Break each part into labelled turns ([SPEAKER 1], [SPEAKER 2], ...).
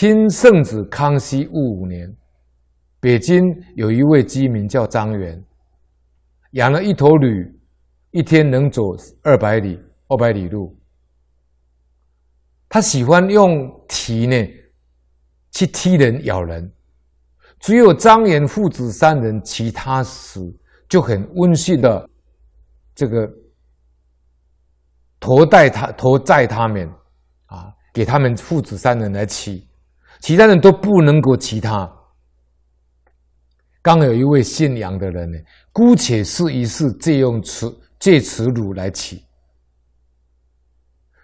[SPEAKER 1] 清圣子康熙五年，北京有一位居民叫张元，养了一头驴，一天能走二百里、二百里路。他喜欢用蹄呢去踢人、咬人。只有张元父子三人，骑他时就很温驯的这个驮带他、驮载他们啊，给他们父子三人来骑，其他人都不能够骑他。刚有一位姓杨的人呢，姑且试一试借用此借此驴来骑。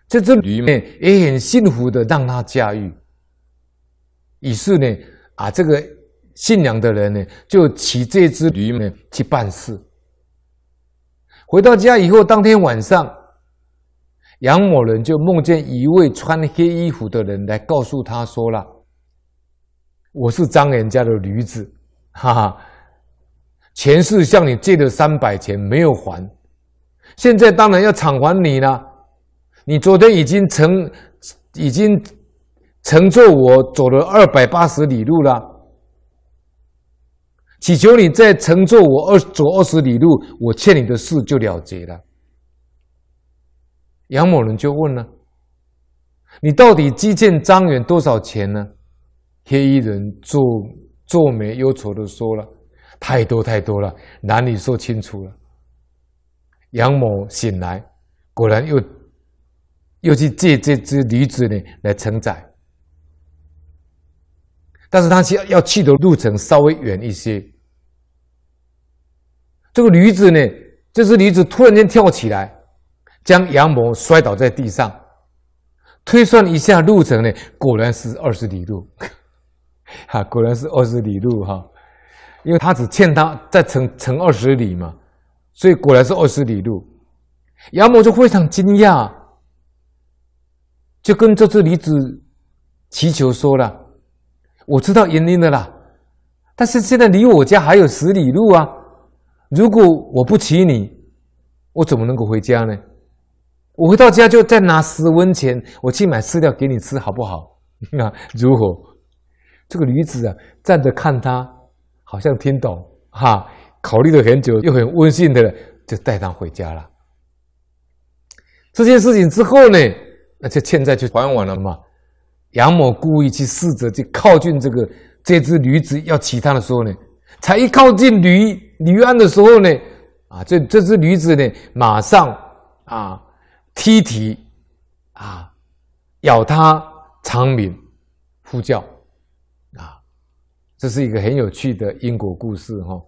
[SPEAKER 1] 这只驴呢也很幸福的让他驾驭。于是呢，啊，这个姓杨的人呢就骑这只驴呢去办事。回到家以后，当天晚上，杨某人就梦见一位穿黑衣服的人来告诉他说了：“我是张元家的驴子。”哈哈，前世向你借了三百钱没有还，现在当然要偿还你了。你昨天已经乘，已经乘坐我走了二百八十里路了，祈求你再乘坐我二走二十里路，我欠你的事就了结了。杨某人就问了：“你到底积欠张元多少钱呢？”黑衣人皱。皱眉忧愁的说了：“太多太多了，难以说清楚了。”杨某醒来，果然又又去借这只驴子呢来承载，但是他要要去的路程稍微远一些。这个驴子呢，这只驴子突然间跳起来，将杨某摔倒在地上。推算一下路程呢，果然是二十里路。哈，果然是二十里路哈，因为他只欠他再乘乘二十里嘛，所以果然是二十里路。杨某就非常惊讶，就跟这只驴子祈求说了：“我知道原因的啦，但是现在离我家还有十里路啊，如果我不骑你，我怎么能够回家呢？我回到家就再拿十文钱，我去买饲料给你吃，好不好？那 如何？”这个驴子啊，站着看他，好像听懂哈，考虑了很久，又很温馨的，就带他回家了。这件事情之后呢，那就欠债就还完了嘛。杨某故意去试着去靠近这个这只驴子要骑它的时候呢，才一靠近驴驴鞍的时候呢，啊，这这只驴子呢，马上啊踢蹄啊，咬他长鸣呼叫。这是一个很有趣的因果故事，哈。